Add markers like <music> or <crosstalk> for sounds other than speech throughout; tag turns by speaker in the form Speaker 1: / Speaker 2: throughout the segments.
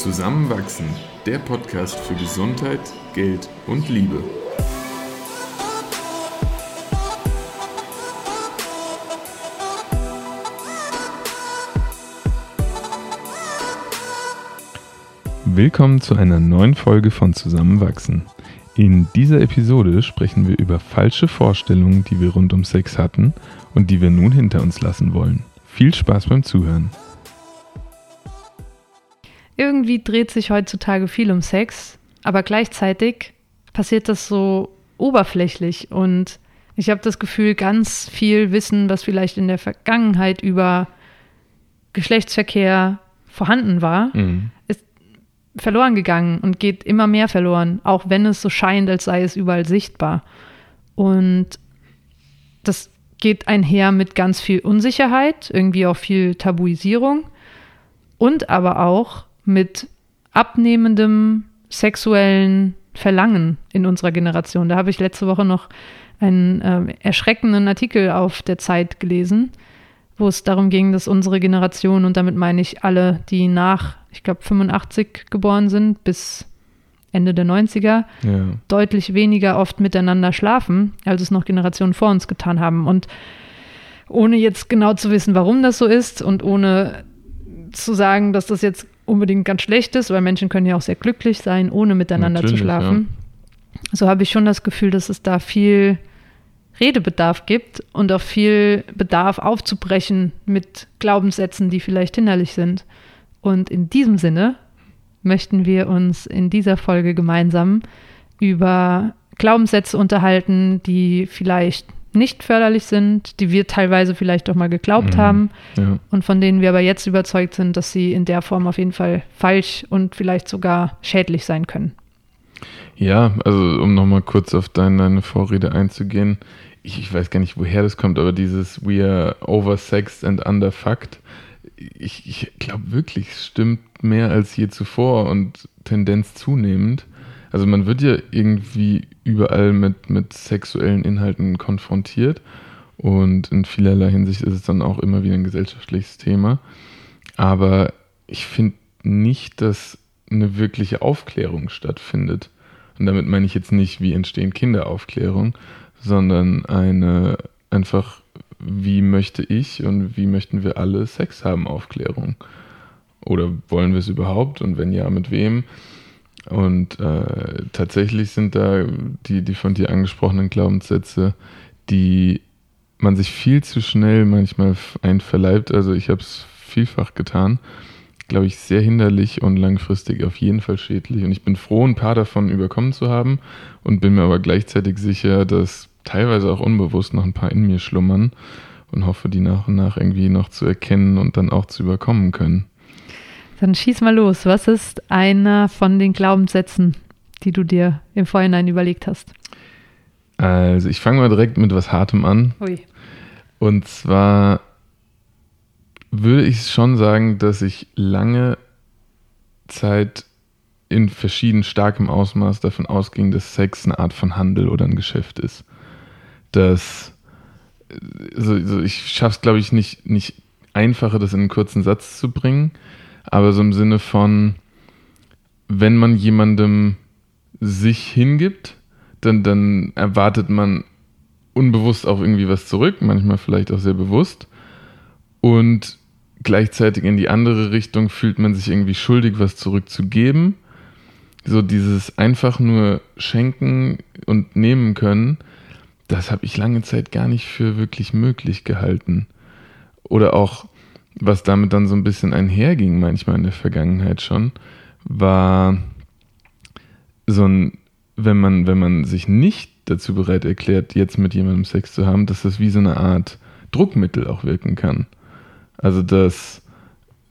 Speaker 1: Zusammenwachsen, der Podcast für Gesundheit, Geld und Liebe. Willkommen zu einer neuen Folge von Zusammenwachsen. In dieser Episode sprechen wir über falsche Vorstellungen, die wir rund um Sex hatten und die wir nun hinter uns lassen wollen. Viel Spaß beim Zuhören.
Speaker 2: Irgendwie dreht sich heutzutage viel um Sex, aber gleichzeitig passiert das so oberflächlich und ich habe das Gefühl, ganz viel Wissen, was vielleicht in der Vergangenheit über Geschlechtsverkehr vorhanden war, mhm. ist verloren gegangen und geht immer mehr verloren, auch wenn es so scheint, als sei es überall sichtbar. Und das geht einher mit ganz viel Unsicherheit, irgendwie auch viel Tabuisierung und aber auch mit abnehmendem sexuellen Verlangen in unserer Generation. Da habe ich letzte Woche noch einen äh, erschreckenden Artikel auf der Zeit gelesen, wo es darum ging, dass unsere Generation, und damit meine ich alle, die nach, ich glaube, 85 geboren sind, bis Ende der 90er, ja. deutlich weniger oft miteinander schlafen, als es noch Generationen vor uns getan haben. Und ohne jetzt genau zu wissen, warum das so ist und ohne zu sagen, dass das jetzt unbedingt ganz schlecht ist, weil Menschen können ja auch sehr glücklich sein, ohne miteinander Natürlich, zu schlafen. Ja. So habe ich schon das Gefühl, dass es da viel Redebedarf gibt und auch viel Bedarf aufzubrechen mit Glaubenssätzen, die vielleicht hinderlich sind. Und in diesem Sinne möchten wir uns in dieser Folge gemeinsam über Glaubenssätze unterhalten, die vielleicht nicht förderlich sind, die wir teilweise vielleicht auch mal geglaubt mhm, haben ja. und von denen wir aber jetzt überzeugt sind, dass sie in der Form auf jeden Fall falsch und vielleicht sogar schädlich sein können.
Speaker 1: Ja, also um nochmal kurz auf deine, deine Vorrede einzugehen, ich, ich, weiß gar nicht, woher das kommt, aber dieses We are oversexed and underfucked, ich, ich glaube wirklich, es stimmt mehr als je zuvor und Tendenz zunehmend. Also man wird ja irgendwie überall mit, mit sexuellen Inhalten konfrontiert und in vielerlei Hinsicht ist es dann auch immer wieder ein gesellschaftliches Thema. Aber ich finde nicht, dass eine wirkliche Aufklärung stattfindet. Und damit meine ich jetzt nicht, wie entstehen Kinderaufklärung, sondern eine einfach, wie möchte ich und wie möchten wir alle Sex haben, Aufklärung. Oder wollen wir es überhaupt und wenn ja, mit wem? Und äh, tatsächlich sind da die, die von dir angesprochenen Glaubenssätze, die man sich viel zu schnell manchmal einverleibt. Also ich habe es vielfach getan. Glaube ich, sehr hinderlich und langfristig auf jeden Fall schädlich. Und ich bin froh, ein paar davon überkommen zu haben und bin mir aber gleichzeitig sicher, dass teilweise auch unbewusst noch ein paar in mir schlummern und hoffe, die nach und nach irgendwie noch zu erkennen und dann auch zu überkommen können.
Speaker 2: Dann schieß mal los. Was ist einer von den Glaubenssätzen, die du dir im Vorhinein überlegt hast?
Speaker 1: Also ich fange mal direkt mit was Hartem an. Ui. Und zwar würde ich schon sagen, dass ich lange Zeit in verschieden starkem Ausmaß davon ausging, dass Sex eine Art von Handel oder ein Geschäft ist. Dass also, also ich schaffe es, glaube ich, nicht, nicht einfacher, das in einen kurzen Satz zu bringen aber so im Sinne von, wenn man jemandem sich hingibt, dann, dann erwartet man unbewusst auch irgendwie was zurück, manchmal vielleicht auch sehr bewusst. Und gleichzeitig in die andere Richtung fühlt man sich irgendwie schuldig, was zurückzugeben. So dieses einfach nur schenken und nehmen können, das habe ich lange Zeit gar nicht für wirklich möglich gehalten. Oder auch was damit dann so ein bisschen einherging, manchmal in der Vergangenheit schon, war so ein, wenn man, wenn man sich nicht dazu bereit erklärt, jetzt mit jemandem Sex zu haben, dass das wie so eine Art Druckmittel auch wirken kann. Also dass,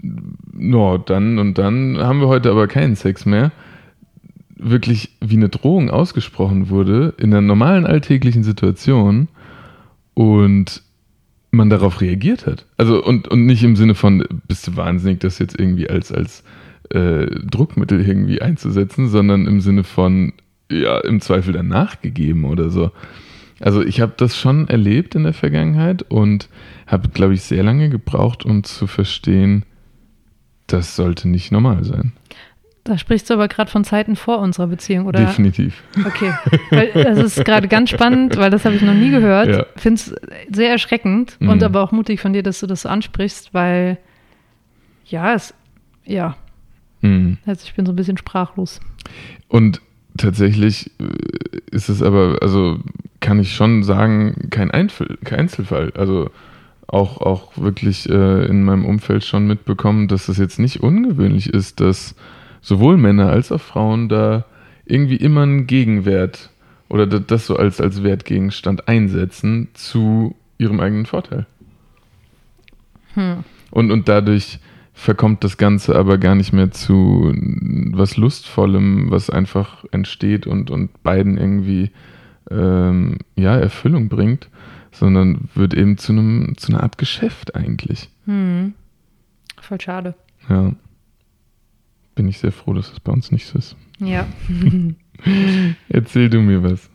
Speaker 1: no, dann und dann haben wir heute aber keinen Sex mehr, wirklich wie eine Drohung ausgesprochen wurde in einer normalen alltäglichen Situation und man darauf reagiert hat. Also und, und nicht im Sinne von, bist du wahnsinnig, das jetzt irgendwie als, als äh, Druckmittel irgendwie einzusetzen, sondern im Sinne von, ja, im Zweifel dann nachgegeben oder so. Also ich habe das schon erlebt in der Vergangenheit und habe, glaube ich, sehr lange gebraucht, um zu verstehen, das sollte nicht normal sein.
Speaker 2: Da sprichst du aber gerade von Zeiten vor unserer Beziehung, oder?
Speaker 1: Definitiv.
Speaker 2: Okay. Weil das ist gerade ganz spannend, weil das habe ich noch nie gehört. Ja. Finde es sehr erschreckend mhm. und aber auch mutig von dir, dass du das so ansprichst, weil ja, es, ja. Mhm. Also ich bin so ein bisschen sprachlos.
Speaker 1: Und tatsächlich äh, ist es aber, also kann ich schon sagen, kein, kein Einzelfall. Also auch, auch wirklich äh, in meinem Umfeld schon mitbekommen, dass es jetzt nicht ungewöhnlich ist, dass sowohl Männer als auch Frauen da irgendwie immer einen Gegenwert oder das so als, als Wertgegenstand einsetzen zu ihrem eigenen Vorteil. Hm. Und, und dadurch verkommt das Ganze aber gar nicht mehr zu was Lustvollem, was einfach entsteht und, und beiden irgendwie ähm, ja, Erfüllung bringt, sondern wird eben zu einem zu einer Art Geschäft eigentlich.
Speaker 2: Hm. Voll schade.
Speaker 1: Ja. Bin ich sehr froh, dass es bei uns nicht so ist.
Speaker 2: Ja. <laughs>
Speaker 1: Erzähl du mir was.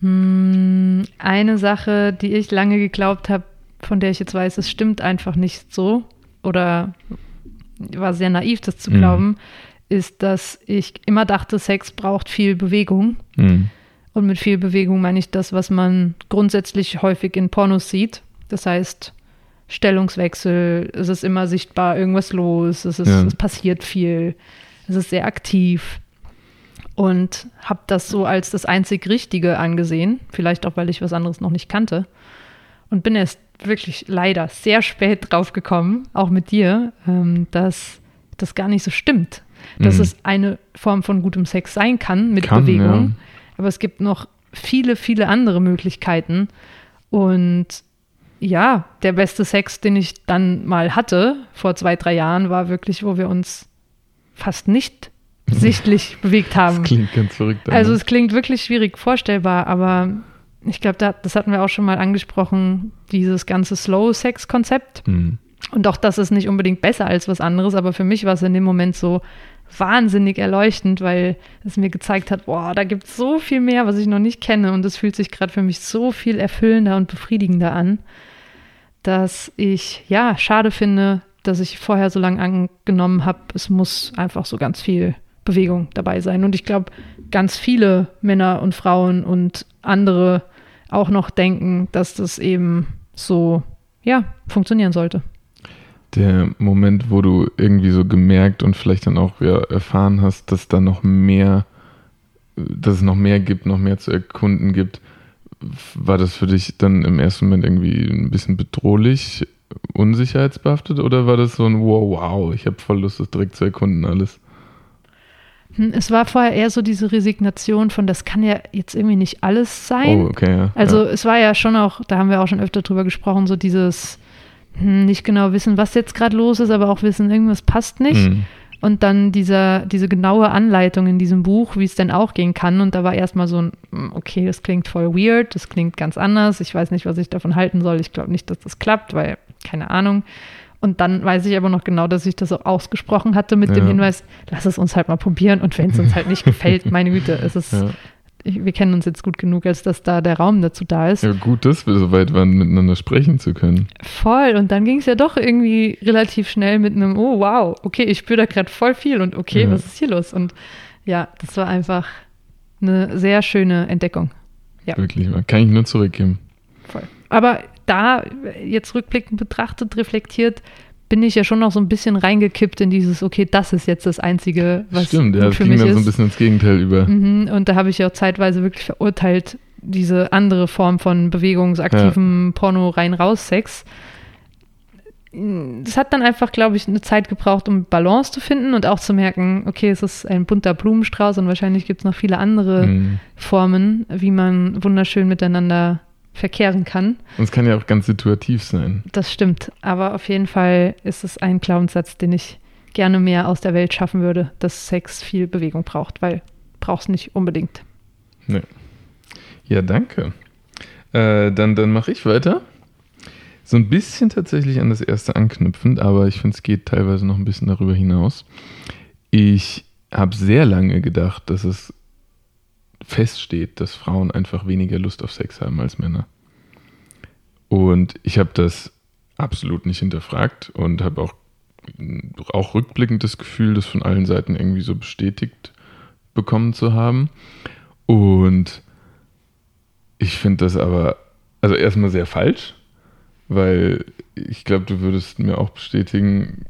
Speaker 2: Hm, eine Sache, die ich lange geglaubt habe, von der ich jetzt weiß, es stimmt einfach nicht so oder war sehr naiv, das zu glauben, mhm. ist, dass ich immer dachte, Sex braucht viel Bewegung. Mhm. Und mit viel Bewegung meine ich das, was man grundsätzlich häufig in Pornos sieht. Das heißt, Stellungswechsel, es ist immer sichtbar irgendwas los, es, ist, ja. es passiert viel, es ist sehr aktiv. Und habe das so als das einzig Richtige angesehen, vielleicht auch, weil ich was anderes noch nicht kannte. Und bin erst wirklich leider sehr spät drauf gekommen, auch mit dir, ähm, dass das gar nicht so stimmt. Dass mhm. es eine Form von gutem Sex sein kann mit kann, Bewegung. Ja. Aber es gibt noch viele, viele andere Möglichkeiten. Und ja, der beste Sex, den ich dann mal hatte, vor zwei, drei Jahren, war wirklich, wo wir uns fast nicht <laughs> sichtlich bewegt haben. Das
Speaker 1: klingt ganz verrückt.
Speaker 2: Also es klingt wirklich schwierig vorstellbar, aber ich glaube, da, das hatten wir auch schon mal angesprochen, dieses ganze Slow-Sex-Konzept. Mhm. Und auch das ist nicht unbedingt besser als was anderes, aber für mich war es in dem Moment so wahnsinnig erleuchtend, weil es mir gezeigt hat, boah, da gibt es so viel mehr, was ich noch nicht kenne und es fühlt sich gerade für mich so viel erfüllender und befriedigender an, dass ich ja schade finde, dass ich vorher so lange angenommen habe, es muss einfach so ganz viel Bewegung dabei sein. Und ich glaube, ganz viele Männer und Frauen und andere auch noch denken, dass das eben so, ja, funktionieren sollte.
Speaker 1: Der Moment, wo du irgendwie so gemerkt und vielleicht dann auch ja, erfahren hast, dass da noch mehr, dass es noch mehr gibt, noch mehr zu erkunden gibt, war das für dich dann im ersten Moment irgendwie ein bisschen bedrohlich, unsicherheitsbehaftet oder war das so ein Wow, wow, ich habe voll Lust, das direkt zu erkunden alles?
Speaker 2: Hm, es war vorher eher so diese Resignation von, das kann ja jetzt irgendwie nicht alles sein.
Speaker 1: Oh, okay, ja.
Speaker 2: Also
Speaker 1: ja.
Speaker 2: es war ja schon auch, da haben wir auch schon öfter drüber gesprochen, so dieses hm, nicht genau wissen, was jetzt gerade los ist, aber auch wissen, irgendwas passt nicht. Mhm. Und dann dieser, diese genaue Anleitung in diesem Buch, wie es denn auch gehen kann. Und da war erstmal so ein, hm, okay, das klingt voll weird, das klingt ganz anders. Ich weiß nicht, was ich davon halten soll. Ich glaube nicht, dass das klappt, weil, keine Ahnung. Und dann weiß ich aber noch genau, dass ich das auch ausgesprochen hatte mit ja. dem Hinweis, lass es uns halt mal probieren und wenn es uns halt nicht gefällt, meine Güte, es ist, ja. Wir kennen uns jetzt gut genug, als dass da der Raum dazu da ist.
Speaker 1: Ja, gut, dass wir so weit waren, miteinander sprechen zu können.
Speaker 2: Voll, und dann ging es ja doch irgendwie relativ schnell mit einem, oh wow, okay, ich spüre da gerade voll viel und okay, ja. was ist hier los? Und ja, das war einfach eine sehr schöne Entdeckung. Ja.
Speaker 1: Wirklich, kann ich nur zurückgeben.
Speaker 2: Voll. Aber da jetzt rückblickend betrachtet, reflektiert, bin ich ja schon noch so ein bisschen reingekippt in dieses, okay, das ist jetzt das Einzige, was
Speaker 1: Stimmt, ja, das ging dann so ein bisschen ins Gegenteil über.
Speaker 2: Mhm, und da habe ich ja auch zeitweise wirklich verurteilt, diese andere Form von bewegungsaktiven ja. Porno rein-raus-Sex. Es hat dann einfach, glaube ich, eine Zeit gebraucht, um Balance zu finden und auch zu merken, okay, es ist ein bunter Blumenstrauß und wahrscheinlich gibt es noch viele andere mhm. Formen, wie man wunderschön miteinander verkehren kann.
Speaker 1: Und es kann ja auch ganz situativ sein.
Speaker 2: Das stimmt, aber auf jeden Fall ist es ein Glaubenssatz, den ich gerne mehr aus der Welt schaffen würde, dass Sex viel Bewegung braucht, weil brauchst nicht unbedingt.
Speaker 1: Nee. Ja, danke. Äh, dann dann mache ich weiter. So ein bisschen tatsächlich an das erste anknüpfend, aber ich finde, es geht teilweise noch ein bisschen darüber hinaus. Ich habe sehr lange gedacht, dass es feststeht, dass Frauen einfach weniger Lust auf Sex haben als Männer. Und ich habe das absolut nicht hinterfragt und habe auch auch rückblickend das Gefühl, das von allen Seiten irgendwie so bestätigt bekommen zu haben. Und ich finde das aber, also erstmal sehr falsch, weil ich glaube, du würdest mir auch bestätigen,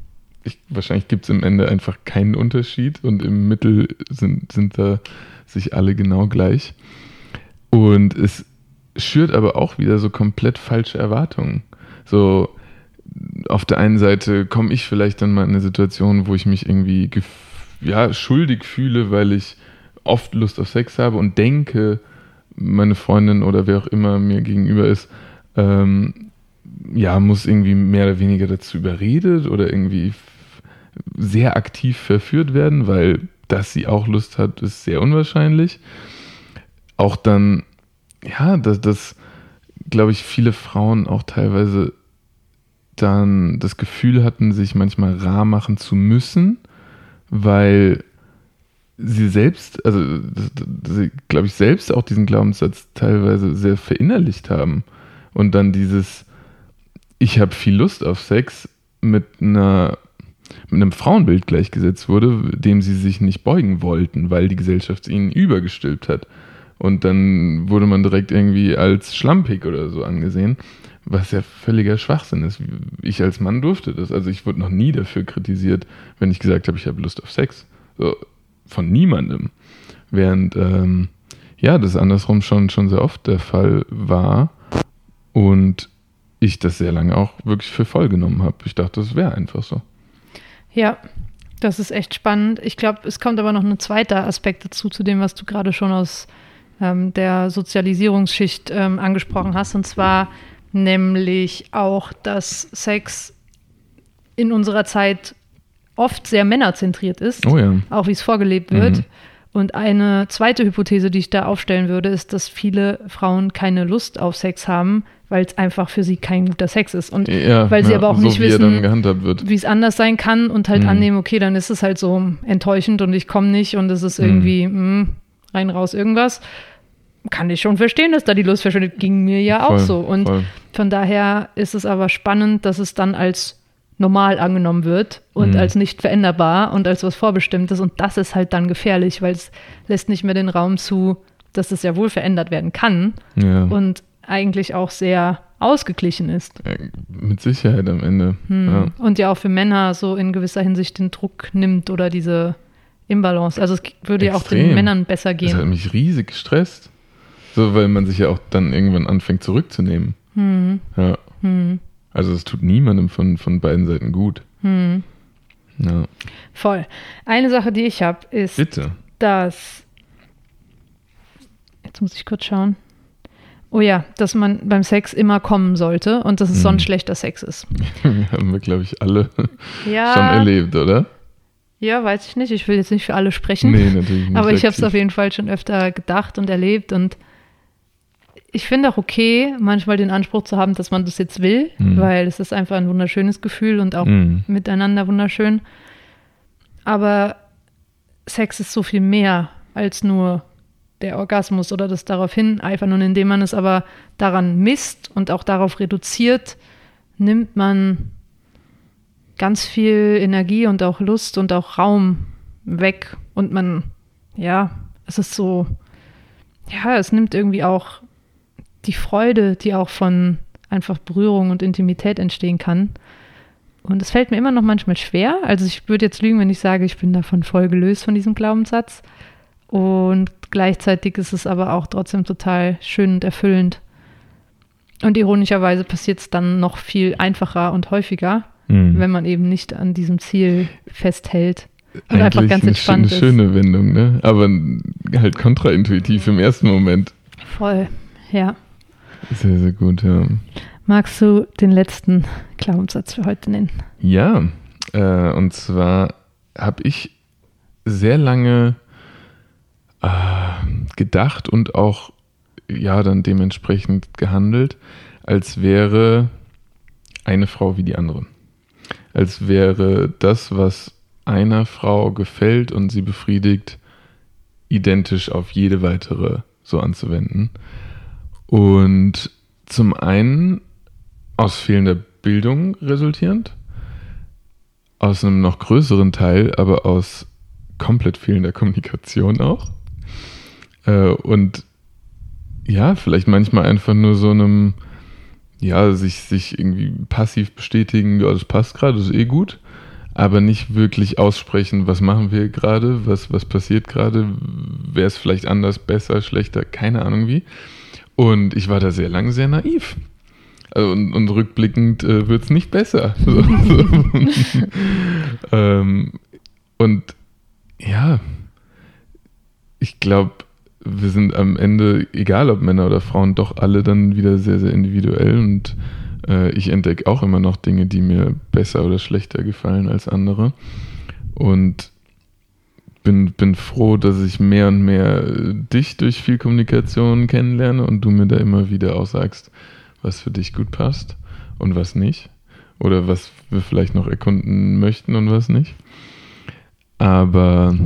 Speaker 1: ich, wahrscheinlich gibt es im Ende einfach keinen Unterschied und im Mittel sind, sind da sich alle genau gleich. Und es schürt aber auch wieder so komplett falsche Erwartungen. So, auf der einen Seite komme ich vielleicht dann mal in eine Situation, wo ich mich irgendwie ja, schuldig fühle, weil ich oft Lust auf Sex habe und denke, meine Freundin oder wer auch immer mir gegenüber ist, ähm, ja, muss irgendwie mehr oder weniger dazu überredet oder irgendwie sehr aktiv verführt werden, weil dass sie auch Lust hat, ist sehr unwahrscheinlich. Auch dann, ja, dass das glaube ich, viele Frauen auch teilweise dann das Gefühl hatten, sich manchmal rar machen zu müssen, weil sie selbst, also sie, glaube ich, selbst auch diesen Glaubenssatz teilweise sehr verinnerlicht haben. Und dann dieses, ich habe viel Lust auf Sex mit einer mit einem Frauenbild gleichgesetzt wurde, dem sie sich nicht beugen wollten, weil die Gesellschaft ihnen übergestülpt hat. Und dann wurde man direkt irgendwie als schlampig oder so angesehen, was ja völliger Schwachsinn ist. Ich als Mann durfte das. Also ich wurde noch nie dafür kritisiert, wenn ich gesagt habe, ich habe Lust auf Sex. So, von niemandem. Während, ähm, ja, das andersrum schon, schon sehr oft der Fall war und ich das sehr lange auch wirklich für voll genommen habe. Ich dachte, das wäre einfach so.
Speaker 2: Ja, das ist echt spannend. Ich glaube, es kommt aber noch ein zweiter Aspekt dazu, zu dem, was du gerade schon aus ähm, der Sozialisierungsschicht ähm, angesprochen hast, und zwar nämlich auch, dass Sex in unserer Zeit oft sehr männerzentriert ist,
Speaker 1: oh ja.
Speaker 2: auch wie es vorgelebt wird. Mhm. Und eine zweite Hypothese, die ich da aufstellen würde, ist, dass viele Frauen keine Lust auf Sex haben, weil es einfach für sie kein guter Sex ist. Und ja, weil sie ja, aber auch so nicht wissen, wie es anders sein kann und halt mhm. annehmen, okay, dann ist es halt so enttäuschend und ich komme nicht und es ist mhm. irgendwie mhm. mh, rein raus irgendwas. Kann ich schon verstehen, dass da die Lust verschwindet. Ging mir ja voll, auch so. Und voll. von daher ist es aber spannend, dass es dann als normal angenommen wird und mhm. als nicht veränderbar und als was Vorbestimmtes. Und das ist halt dann gefährlich, weil es lässt nicht mehr den Raum zu, dass es ja wohl verändert werden kann ja. und eigentlich auch sehr ausgeglichen ist.
Speaker 1: Mit Sicherheit am Ende.
Speaker 2: Hm. Ja. Und ja auch für Männer so in gewisser Hinsicht den Druck nimmt oder diese Imbalance. Also es würde ja auch den Männern besser gehen. Das
Speaker 1: hat mich riesig gestresst. So, weil man sich ja auch dann irgendwann anfängt zurückzunehmen. Hm. Ja. Hm. Also es tut niemandem von, von beiden Seiten gut. Hm.
Speaker 2: Ja. Voll. Eine Sache, die ich habe, ist,
Speaker 1: Bitte.
Speaker 2: dass. Jetzt muss ich kurz schauen. Oh ja, dass man beim Sex immer kommen sollte und dass es hm. sonst schlechter Sex ist. <laughs>
Speaker 1: haben wir, glaube ich, alle ja. schon erlebt, oder?
Speaker 2: Ja, weiß ich nicht. Ich will jetzt nicht für alle sprechen. Nee, natürlich nicht. Aber ich habe es auf jeden Fall schon öfter gedacht und erlebt und ich finde auch okay, manchmal den Anspruch zu haben, dass man das jetzt will, mhm. weil es ist einfach ein wunderschönes Gefühl und auch mhm. miteinander wunderschön. Aber Sex ist so viel mehr als nur der Orgasmus oder das darauf hineifern. Und indem man es aber daran misst und auch darauf reduziert, nimmt man ganz viel Energie und auch Lust und auch Raum weg. Und man, ja, es ist so, ja, es nimmt irgendwie auch die Freude, die auch von einfach Berührung und Intimität entstehen kann. Und es fällt mir immer noch manchmal schwer. Also ich würde jetzt lügen, wenn ich sage, ich bin davon voll gelöst von diesem Glaubenssatz. Und gleichzeitig ist es aber auch trotzdem total schön und erfüllend. Und ironischerweise passiert es dann noch viel einfacher und häufiger, mhm. wenn man eben nicht an diesem Ziel festhält.
Speaker 1: Und Eigentlich einfach ganz entspannt eine, ist. Eine schöne Wendung, ne? Aber halt kontraintuitiv im ersten Moment.
Speaker 2: Voll, ja.
Speaker 1: Sehr, sehr gut, ja.
Speaker 2: Magst du den letzten Glaubenssatz für heute nennen?
Speaker 1: Ja, äh, und zwar habe ich sehr lange äh, gedacht und auch ja dann dementsprechend gehandelt, als wäre eine Frau wie die andere. Als wäre das, was einer Frau gefällt und sie befriedigt, identisch auf jede weitere so anzuwenden. Und zum einen aus fehlender Bildung resultierend, aus einem noch größeren Teil, aber aus komplett fehlender Kommunikation auch. Äh, und ja, vielleicht manchmal einfach nur so einem, ja, sich, sich irgendwie passiv bestätigen, ja, das passt gerade, das ist eh gut, aber nicht wirklich aussprechen, was machen wir gerade, was, was passiert gerade, wäre es vielleicht anders, besser, schlechter, keine Ahnung wie. Und ich war da sehr lange sehr naiv. Also, und, und, rückblickend äh, wird es nicht besser. <laughs> <laughs> ähm, und ja, ich glaube, wir sind am Ende, egal ob Männer oder Frauen, doch alle dann wieder sehr, sehr individuell und äh, ich entdecke auch immer noch Dinge, die mir besser oder schlechter gefallen als andere. Und bin, bin froh, dass ich mehr und mehr äh, dich durch viel Kommunikation kennenlerne und du mir da immer wieder auch sagst, was für dich gut passt und was nicht. Oder was wir vielleicht noch erkunden möchten und was nicht. Aber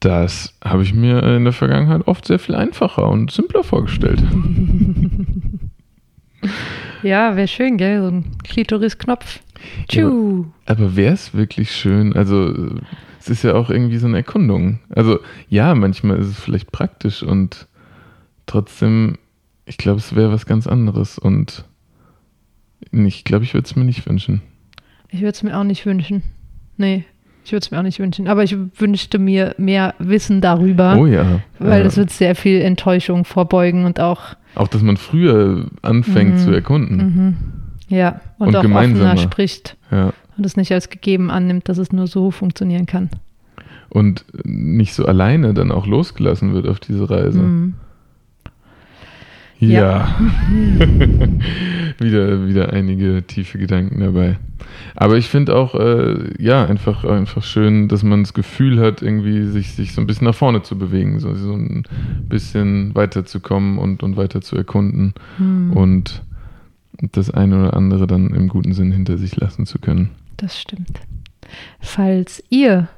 Speaker 1: das habe ich mir in der Vergangenheit oft sehr viel einfacher und simpler vorgestellt. <laughs>
Speaker 2: Ja, wäre schön, gell? So ein Klitoris-Knopf. Ja,
Speaker 1: aber wäre es wirklich schön? Also, es ist ja auch irgendwie so eine Erkundung. Also, ja, manchmal ist es vielleicht praktisch und trotzdem, ich glaube, es wäre was ganz anderes und ich glaube, ich würde es mir nicht wünschen.
Speaker 2: Ich würde es mir auch nicht wünschen. Nee, ich würde es mir auch nicht wünschen. Aber ich wünschte mir mehr Wissen darüber.
Speaker 1: Oh ja.
Speaker 2: Weil
Speaker 1: ja.
Speaker 2: das wird sehr viel Enttäuschung vorbeugen und auch
Speaker 1: auch, dass man früher anfängt mhm. zu erkunden.
Speaker 2: Mhm. Ja, und, und auch offener spricht. Ja. Und es nicht als gegeben annimmt, dass es nur so funktionieren kann.
Speaker 1: Und nicht so alleine dann auch losgelassen wird auf diese Reise. Mhm. Ja. ja. <laughs> wieder, wieder einige tiefe Gedanken dabei. Aber ich finde auch, äh, ja, einfach, einfach schön, dass man das Gefühl hat, irgendwie sich, sich so ein bisschen nach vorne zu bewegen, so, so ein bisschen weiterzukommen und, und weiter zu erkunden hm. und das eine oder andere dann im guten Sinn hinter sich lassen zu können.
Speaker 2: Das stimmt. Falls ihr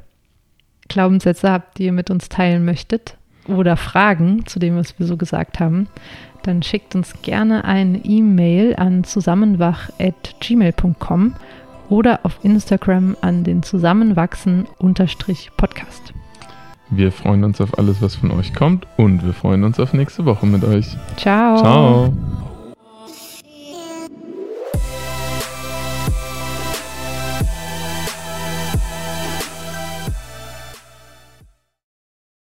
Speaker 2: Glaubenssätze habt, die ihr mit uns teilen möchtet oder Fragen zu dem, was wir so gesagt haben, dann schickt uns gerne eine E-Mail an zusammenwach.gmail.com oder auf Instagram an den Zusammenwachsen-Podcast.
Speaker 1: Wir freuen uns auf alles, was von euch kommt und wir freuen uns auf nächste Woche mit euch.
Speaker 2: Ciao.
Speaker 1: Ciao.